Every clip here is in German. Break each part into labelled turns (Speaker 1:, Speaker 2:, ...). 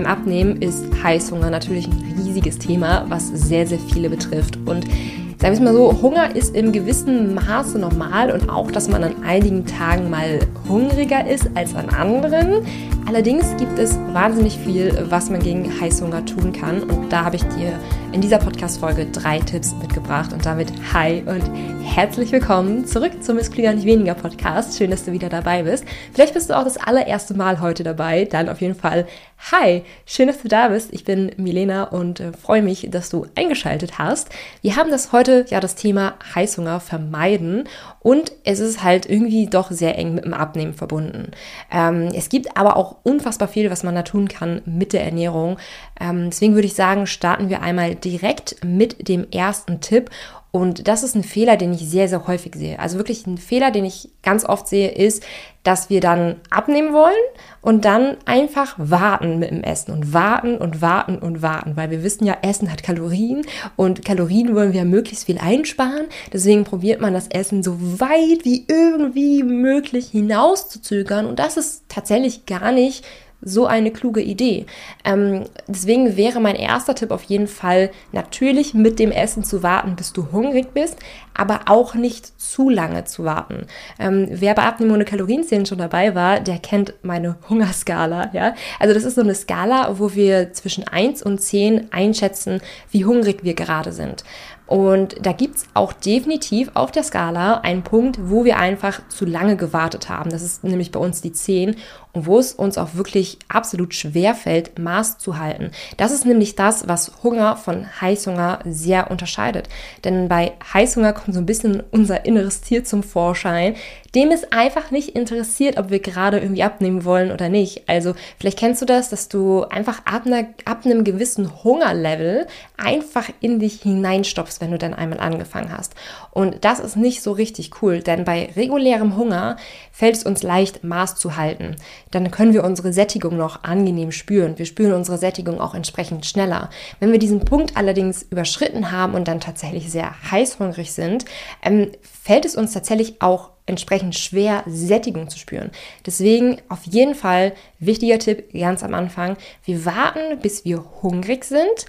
Speaker 1: beim Abnehmen ist Heißhunger natürlich ein riesiges Thema, was sehr, sehr viele betrifft. Und sagen wir es mal so, Hunger ist im gewissen Maße normal und auch, dass man an einigen Tagen mal hungriger ist als an anderen. Allerdings gibt es wahnsinnig viel, was man gegen Heißhunger tun kann. Und da habe ich dir in dieser Podcast-Folge drei Tipps mitgebracht. Und damit hi und herzlich willkommen zurück zum Miss Klüger nicht weniger Podcast. Schön, dass du wieder dabei bist. Vielleicht bist du auch das allererste Mal heute dabei. Dann auf jeden Fall hi. Schön, dass du da bist. Ich bin Milena und äh, freue mich, dass du eingeschaltet hast. Wir haben das heute ja das Thema Heißhunger vermeiden. Und es ist halt irgendwie doch sehr eng mit dem Abnehmen verbunden. Ähm, es gibt aber auch unfassbar viel, was man da tun kann mit der Ernährung. Ähm, deswegen würde ich sagen, starten wir einmal direkt mit dem ersten Tipp. Und das ist ein Fehler, den ich sehr, sehr häufig sehe. Also wirklich ein Fehler, den ich ganz oft sehe, ist, dass wir dann abnehmen wollen und dann einfach warten mit dem Essen und warten und warten und warten, weil wir wissen ja, Essen hat Kalorien und Kalorien wollen wir möglichst viel einsparen. Deswegen probiert man das Essen so weit wie irgendwie möglich hinauszuzögern und das ist tatsächlich gar nicht so eine kluge Idee. Ähm, deswegen wäre mein erster Tipp auf jeden Fall, natürlich mit dem Essen zu warten, bis du hungrig bist, aber auch nicht zu lange zu warten. Ähm, wer bei Abnehmen ohne Kalorienzählen schon dabei war, der kennt meine Hungerskala. Ja? Also das ist so eine Skala, wo wir zwischen 1 und 10 einschätzen, wie hungrig wir gerade sind. Und da gibt's auch definitiv auf der Skala einen Punkt, wo wir einfach zu lange gewartet haben. Das ist nämlich bei uns die 10 und wo es uns auch wirklich absolut schwer fällt, Maß zu halten. Das ist nämlich das, was Hunger von Heißhunger sehr unterscheidet. Denn bei Heißhunger kommt so ein bisschen unser inneres Tier zum Vorschein, dem es einfach nicht interessiert, ob wir gerade irgendwie abnehmen wollen oder nicht. Also vielleicht kennst du das, dass du einfach ab, einer, ab einem gewissen Hungerlevel einfach in dich hineinstopfst, wenn du dann einmal angefangen hast. Und das ist nicht so richtig cool, denn bei regulärem Hunger fällt es uns leicht, Maß zu halten. Dann können wir unsere Sättigung noch angenehm spüren. Wir spüren unsere Sättigung auch entsprechend schneller. Wenn wir diesen Punkt allerdings überschritten haben und dann tatsächlich sehr heißhungrig sind, ähm, fällt es uns tatsächlich auch entsprechend schwer, Sättigung zu spüren. Deswegen auf jeden Fall wichtiger Tipp ganz am Anfang. Wir warten, bis wir hungrig sind,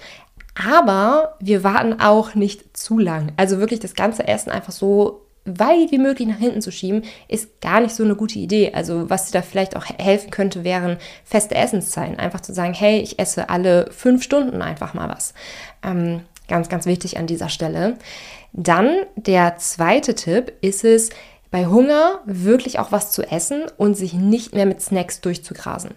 Speaker 1: aber wir warten auch nicht zu lang. Also wirklich das ganze Essen einfach so weit wie möglich nach hinten zu schieben, ist gar nicht so eine gute Idee. Also was dir da vielleicht auch helfen könnte, wären feste Essenszeiten. Einfach zu sagen, hey, ich esse alle fünf Stunden einfach mal was. Ähm, ganz, ganz wichtig an dieser Stelle. Dann der zweite Tipp ist es, bei Hunger wirklich auch was zu essen und sich nicht mehr mit Snacks durchzugrasen.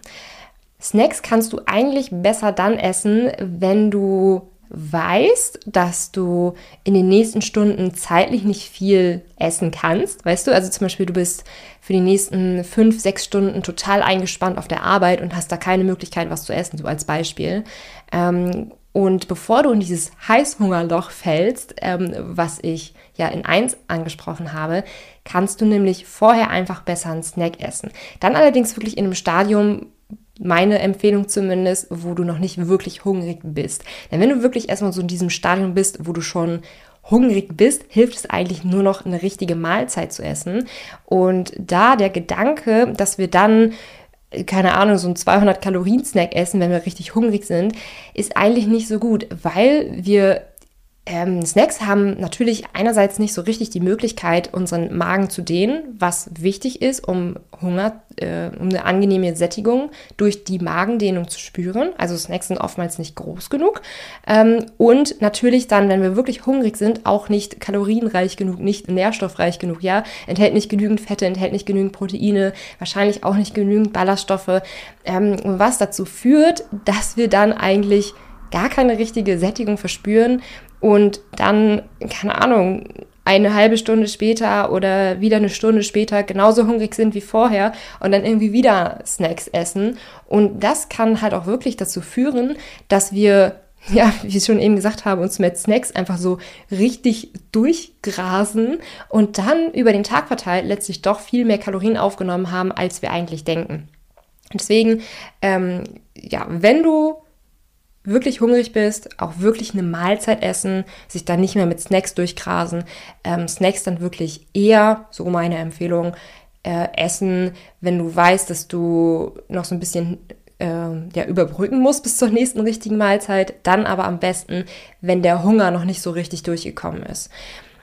Speaker 1: Snacks kannst du eigentlich besser dann essen, wenn du weißt, dass du in den nächsten Stunden zeitlich nicht viel essen kannst, weißt du, also zum Beispiel du bist für die nächsten fünf, sechs Stunden total eingespannt auf der Arbeit und hast da keine Möglichkeit, was zu essen, so als Beispiel. Ähm, und bevor du in dieses Heißhungerloch fällst, ähm, was ich ja in eins angesprochen habe, kannst du nämlich vorher einfach besser einen Snack essen. Dann allerdings wirklich in einem Stadium, meine Empfehlung zumindest, wo du noch nicht wirklich hungrig bist. Denn wenn du wirklich erstmal so in diesem Stadium bist, wo du schon hungrig bist, hilft es eigentlich nur noch eine richtige Mahlzeit zu essen. Und da der Gedanke, dass wir dann keine Ahnung, so ein 200 Kalorien Snack essen, wenn wir richtig hungrig sind, ist eigentlich nicht so gut, weil wir ähm, Snacks haben natürlich einerseits nicht so richtig die Möglichkeit, unseren Magen zu dehnen, was wichtig ist, um Hunger, äh, um eine angenehme Sättigung durch die Magendehnung zu spüren. Also Snacks sind oftmals nicht groß genug. Ähm, und natürlich dann, wenn wir wirklich hungrig sind, auch nicht kalorienreich genug, nicht nährstoffreich genug. Ja, enthält nicht genügend Fette, enthält nicht genügend Proteine, wahrscheinlich auch nicht genügend Ballaststoffe, ähm, was dazu führt, dass wir dann eigentlich gar keine richtige Sättigung verspüren und dann, keine Ahnung, eine halbe Stunde später oder wieder eine Stunde später genauso hungrig sind wie vorher und dann irgendwie wieder Snacks essen. Und das kann halt auch wirklich dazu führen, dass wir, ja, wie ich schon eben gesagt habe, uns mit Snacks einfach so richtig durchgrasen und dann über den Tag verteilt letztlich doch viel mehr Kalorien aufgenommen haben, als wir eigentlich denken. Deswegen, ähm, ja, wenn du wirklich hungrig bist, auch wirklich eine Mahlzeit essen, sich dann nicht mehr mit Snacks durchgrasen. Ähm, Snacks dann wirklich eher, so meine Empfehlung, äh, essen, wenn du weißt, dass du noch so ein bisschen äh, ja, überbrücken muss bis zur nächsten richtigen Mahlzeit. Dann aber am besten, wenn der Hunger noch nicht so richtig durchgekommen ist.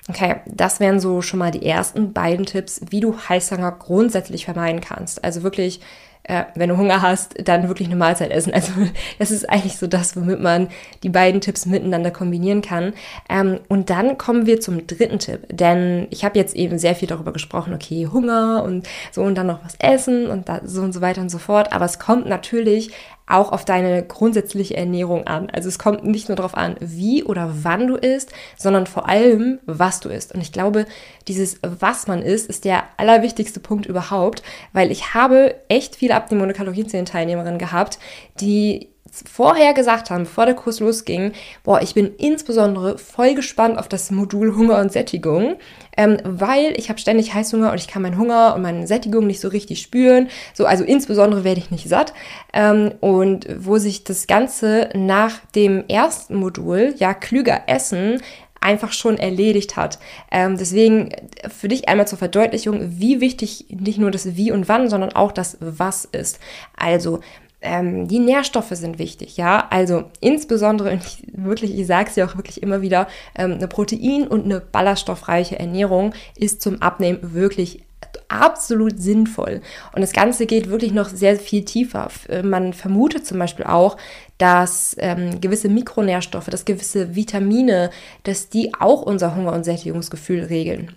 Speaker 1: Okay, das wären so schon mal die ersten beiden Tipps, wie du Heißhunger grundsätzlich vermeiden kannst. Also wirklich äh, wenn du Hunger hast, dann wirklich eine Mahlzeit essen. Also das ist eigentlich so das, womit man die beiden Tipps miteinander kombinieren kann. Ähm, und dann kommen wir zum dritten Tipp, denn ich habe jetzt eben sehr viel darüber gesprochen, okay, Hunger und so und dann noch was essen und da, so und so weiter und so fort. Aber es kommt natürlich auch auf deine grundsätzliche Ernährung an. Also es kommt nicht nur darauf an, wie oder wann du isst, sondern vor allem, was du isst. Und ich glaube, dieses was man isst, ist der allerwichtigste Punkt überhaupt, weil ich habe echt viele Abnehmen- und Kalorienzählen-Teilnehmerinnen gehabt, die vorher gesagt haben, bevor der Kurs losging, boah, ich bin insbesondere voll gespannt auf das Modul Hunger und Sättigung, ähm, weil ich habe ständig Heißhunger und ich kann meinen Hunger und meine Sättigung nicht so richtig spüren. So, also insbesondere werde ich nicht satt. Ähm, und wo sich das Ganze nach dem ersten Modul, ja, klüger essen, einfach schon erledigt hat. Ähm, deswegen für dich einmal zur Verdeutlichung, wie wichtig nicht nur das Wie und Wann, sondern auch das Was ist. Also ähm, die Nährstoffe sind wichtig, ja. Also insbesondere, und ich, wirklich, ich sage es ja auch wirklich immer wieder, ähm, eine Protein- und eine ballaststoffreiche Ernährung ist zum Abnehmen wirklich absolut sinnvoll. Und das Ganze geht wirklich noch sehr viel tiefer. Äh, man vermutet zum Beispiel auch, dass ähm, gewisse Mikronährstoffe, dass gewisse Vitamine, dass die auch unser Hunger- und Sättigungsgefühl regeln.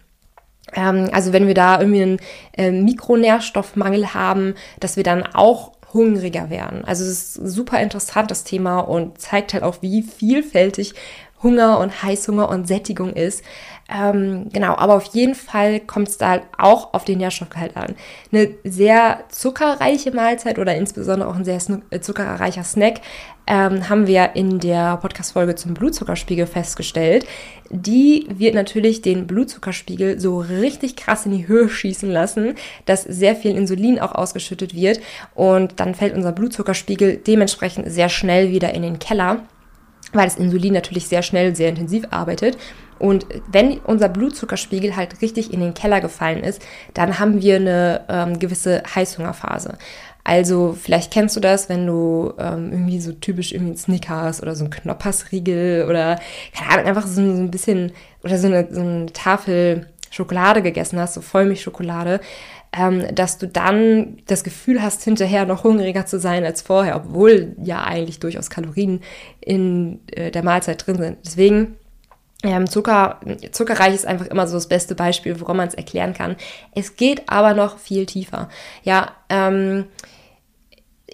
Speaker 1: Ähm, also wenn wir da irgendwie einen äh, Mikronährstoffmangel haben, dass wir dann auch hungriger werden. Also es ist super interessant, das Thema, und zeigt halt auch, wie vielfältig Hunger und Heißhunger und Sättigung ist. Ähm, genau, aber auf jeden Fall kommt es da auch auf den Nährstoffgehalt an. Eine sehr zuckerreiche Mahlzeit oder insbesondere auch ein sehr äh, zuckerreicher Snack ähm, haben wir in der Podcast-Folge zum Blutzuckerspiegel festgestellt. Die wird natürlich den Blutzuckerspiegel so richtig krass in die Höhe schießen lassen, dass sehr viel Insulin auch ausgeschüttet wird und dann fällt unser Blutzuckerspiegel dementsprechend sehr schnell wieder in den Keller weil das Insulin natürlich sehr schnell, sehr intensiv arbeitet. Und wenn unser Blutzuckerspiegel halt richtig in den Keller gefallen ist, dann haben wir eine ähm, gewisse Heißhungerphase. Also vielleicht kennst du das, wenn du ähm, irgendwie so typisch irgendwie einen Snickers oder so ein Knoppersriegel oder keine Ahnung, einfach so, ein bisschen oder so eine, so eine Tafel Schokolade gegessen hast, so Vollmilchschokolade, ähm, dass du dann das Gefühl hast, hinterher noch hungriger zu sein als vorher, obwohl ja eigentlich durchaus Kalorien in äh, der Mahlzeit drin sind. Deswegen ähm, Zucker, zuckerreich ist einfach immer so das beste Beispiel, woran man es erklären kann. Es geht aber noch viel tiefer. Ja, ähm,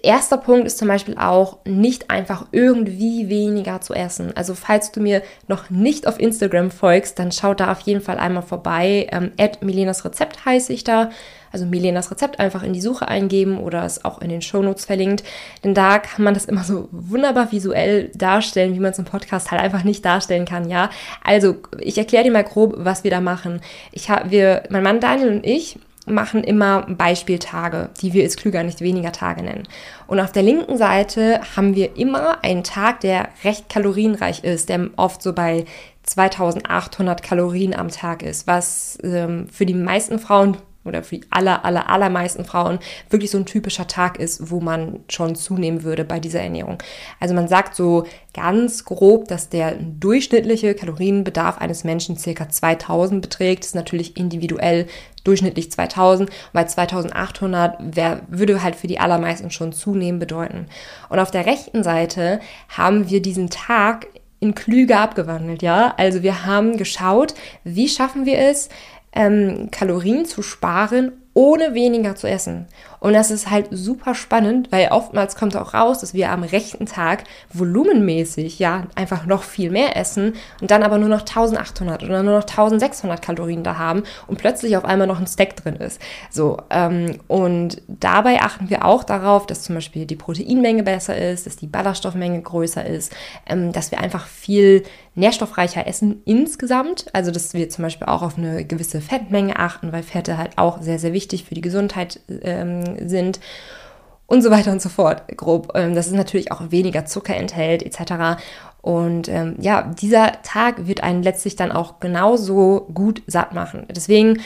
Speaker 1: erster Punkt ist zum Beispiel auch, nicht einfach irgendwie weniger zu essen. Also falls du mir noch nicht auf Instagram folgst, dann schau da auf jeden Fall einmal vorbei. Ähm, Milenas Rezept heiße ich da. Also Milenas Rezept einfach in die Suche eingeben oder es auch in den Shownotes verlinkt. Denn da kann man das immer so wunderbar visuell darstellen, wie man es im Podcast halt einfach nicht darstellen kann, ja. Also ich erkläre dir mal grob, was wir da machen. Ich habe, wir, mein Mann Daniel und ich, machen immer Beispieltage, die wir als Klüger nicht weniger Tage nennen. Und auf der linken Seite haben wir immer einen Tag, der recht kalorienreich ist, der oft so bei 2800 Kalorien am Tag ist, was ähm, für die meisten Frauen oder für die aller, aller, allermeisten Frauen wirklich so ein typischer Tag ist, wo man schon zunehmen würde bei dieser Ernährung. Also man sagt so ganz grob, dass der durchschnittliche Kalorienbedarf eines Menschen circa 2000 beträgt. Das ist natürlich individuell durchschnittlich 2000. Und bei 2800 wär, würde halt für die allermeisten schon zunehmen bedeuten. Und auf der rechten Seite haben wir diesen Tag in Klüge abgewandelt, ja. Also wir haben geschaut, wie schaffen wir es, ähm, Kalorien zu sparen, ohne weniger zu essen. Und das ist halt super spannend, weil oftmals kommt auch raus, dass wir am rechten Tag volumenmäßig ja einfach noch viel mehr essen und dann aber nur noch 1800 oder nur noch 1600 Kalorien da haben und plötzlich auf einmal noch ein Stack drin ist. So, ähm, und dabei achten wir auch darauf, dass zum Beispiel die Proteinmenge besser ist, dass die Ballaststoffmenge größer ist, ähm, dass wir einfach viel nährstoffreicher essen insgesamt. Also, dass wir zum Beispiel auch auf eine gewisse Fettmenge achten, weil Fette halt auch sehr, sehr wichtig für die Gesundheit ähm, sind und so weiter und so fort, grob. Ähm, dass es natürlich auch weniger Zucker enthält, etc. Und ähm, ja, dieser Tag wird einen letztlich dann auch genauso gut satt machen. Deswegen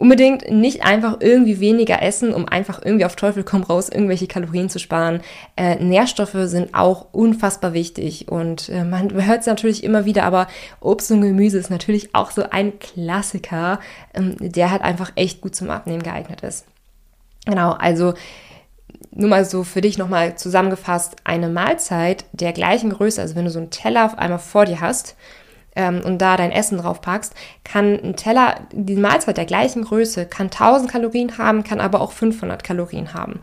Speaker 1: unbedingt nicht einfach irgendwie weniger essen, um einfach irgendwie auf Teufel komm raus irgendwelche Kalorien zu sparen. Äh, Nährstoffe sind auch unfassbar wichtig und äh, man hört es natürlich immer wieder, aber Obst und Gemüse ist natürlich auch so ein Klassiker, ähm, der halt einfach echt gut zum Abnehmen geeignet ist. Genau, also nur mal so für dich nochmal zusammengefasst, eine Mahlzeit der gleichen Größe, also wenn du so einen Teller auf einmal vor dir hast, ähm, und da dein Essen drauf packst, kann ein Teller, die Mahlzeit der gleichen Größe, kann 1000 Kalorien haben, kann aber auch 500 Kalorien haben.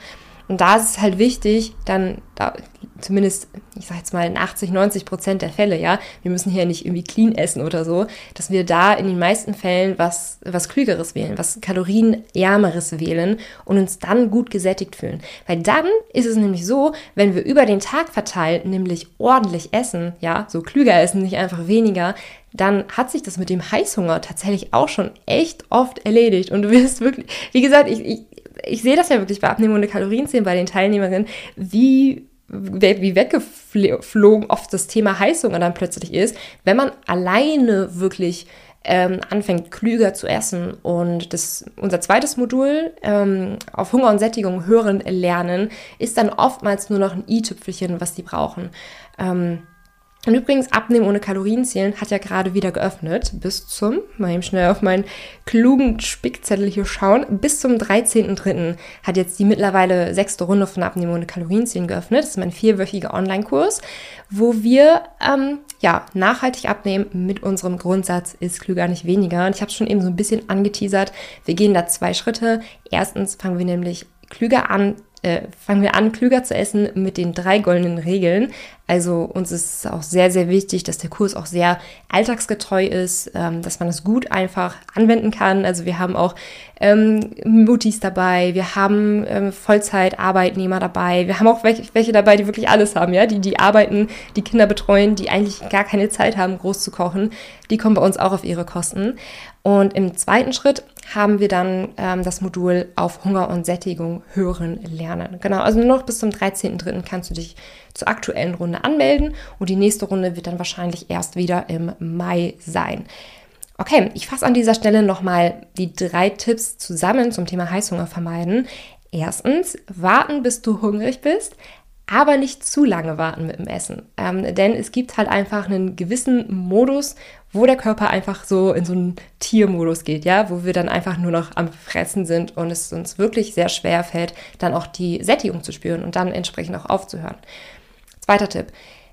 Speaker 1: Und da ist es halt wichtig, dann da, zumindest, ich sag jetzt mal in 80, 90 Prozent der Fälle, ja, wir müssen hier nicht irgendwie clean essen oder so, dass wir da in den meisten Fällen was, was Klügeres wählen, was Kalorienärmeres wählen und uns dann gut gesättigt fühlen. Weil dann ist es nämlich so, wenn wir über den Tag verteilt, nämlich ordentlich essen, ja, so klüger essen, nicht einfach weniger, dann hat sich das mit dem Heißhunger tatsächlich auch schon echt oft erledigt. Und du wirst wirklich, wie gesagt, ich, ich, ich sehe das ja wirklich bei Abnehmen ohne Kalorienzählen bei den Teilnehmerinnen, wie wie weggeflogen oft das Thema Heißhunger dann plötzlich ist, wenn man alleine wirklich ähm, anfängt, klüger zu essen. Und das, unser zweites Modul ähm, auf Hunger und Sättigung hören lernen, ist dann oftmals nur noch ein i-Tüpfelchen, was die brauchen. Ähm, und übrigens, Abnehmen ohne Kalorien zählen hat ja gerade wieder geöffnet. Bis zum, mal eben schnell auf meinen klugen Spickzettel hier schauen, bis zum 13.03. hat jetzt die mittlerweile sechste Runde von Abnehmen ohne Kalorien zählen geöffnet. Das ist mein vierwöchiger Online-Kurs, wo wir ähm, ja, nachhaltig abnehmen mit unserem Grundsatz ist klüger, nicht weniger. Und ich habe es schon eben so ein bisschen angeteasert. Wir gehen da zwei Schritte. Erstens fangen wir nämlich klüger an, äh, fangen wir an, klüger zu essen mit den drei goldenen Regeln. Also uns ist auch sehr, sehr wichtig, dass der Kurs auch sehr alltagsgetreu ist, ähm, dass man das gut einfach anwenden kann. Also wir haben auch ähm, Mutis dabei, wir haben ähm, Vollzeitarbeitnehmer dabei, wir haben auch welche, welche dabei, die wirklich alles haben, ja, die, die arbeiten, die Kinder betreuen, die eigentlich gar keine Zeit haben, groß zu kochen. Die kommen bei uns auch auf ihre Kosten. Und im zweiten Schritt haben wir dann ähm, das Modul auf Hunger und Sättigung hören lernen. Genau, also nur noch bis zum 13.03. kannst du dich zur aktuellen Runde anmelden und die nächste Runde wird dann wahrscheinlich erst wieder im Mai sein. Okay, ich fasse an dieser Stelle nochmal die drei Tipps zusammen zum Thema Heißhunger vermeiden. Erstens, warten, bis du hungrig bist aber nicht zu lange warten mit dem Essen. Ähm, denn es gibt halt einfach einen gewissen Modus, wo der Körper einfach so in so einen Tiermodus geht, ja, wo wir dann einfach nur noch am Fressen sind und es uns wirklich sehr schwer fällt, dann auch die Sättigung zu spüren und dann entsprechend auch aufzuhören. Zweiter Tipp.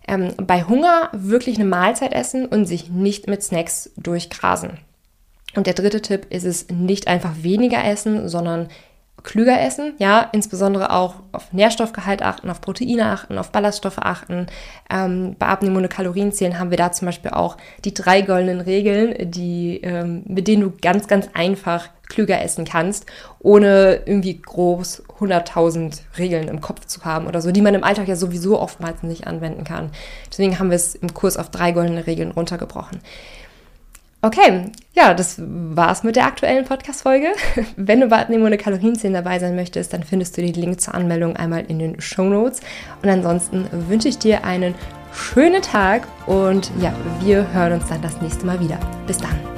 Speaker 1: Ähm, bei Hunger wirklich eine Mahlzeit essen und sich nicht mit Snacks durchgrasen. Und der dritte Tipp ist es, nicht einfach weniger essen, sondern klüger essen, ja, insbesondere auch auf Nährstoffgehalt achten, auf Proteine achten, auf Ballaststoffe achten. Ähm, bei Abnehmen ohne Kalorien zählen haben wir da zum Beispiel auch die drei goldenen Regeln, die, ähm, mit denen du ganz, ganz einfach klüger essen kannst, ohne irgendwie groß 100.000 Regeln im Kopf zu haben oder so, die man im Alltag ja sowieso oftmals nicht anwenden kann. Deswegen haben wir es im Kurs auf drei goldene Regeln runtergebrochen. Okay, ja, das war's mit der aktuellen Podcast-Folge. Wenn du bei Abnehmen ohne Kalorienzählen dabei sein möchtest, dann findest du den Link zur Anmeldung einmal in den Show Notes. Und ansonsten wünsche ich dir einen schönen Tag und ja, wir hören uns dann das nächste Mal wieder. Bis dann.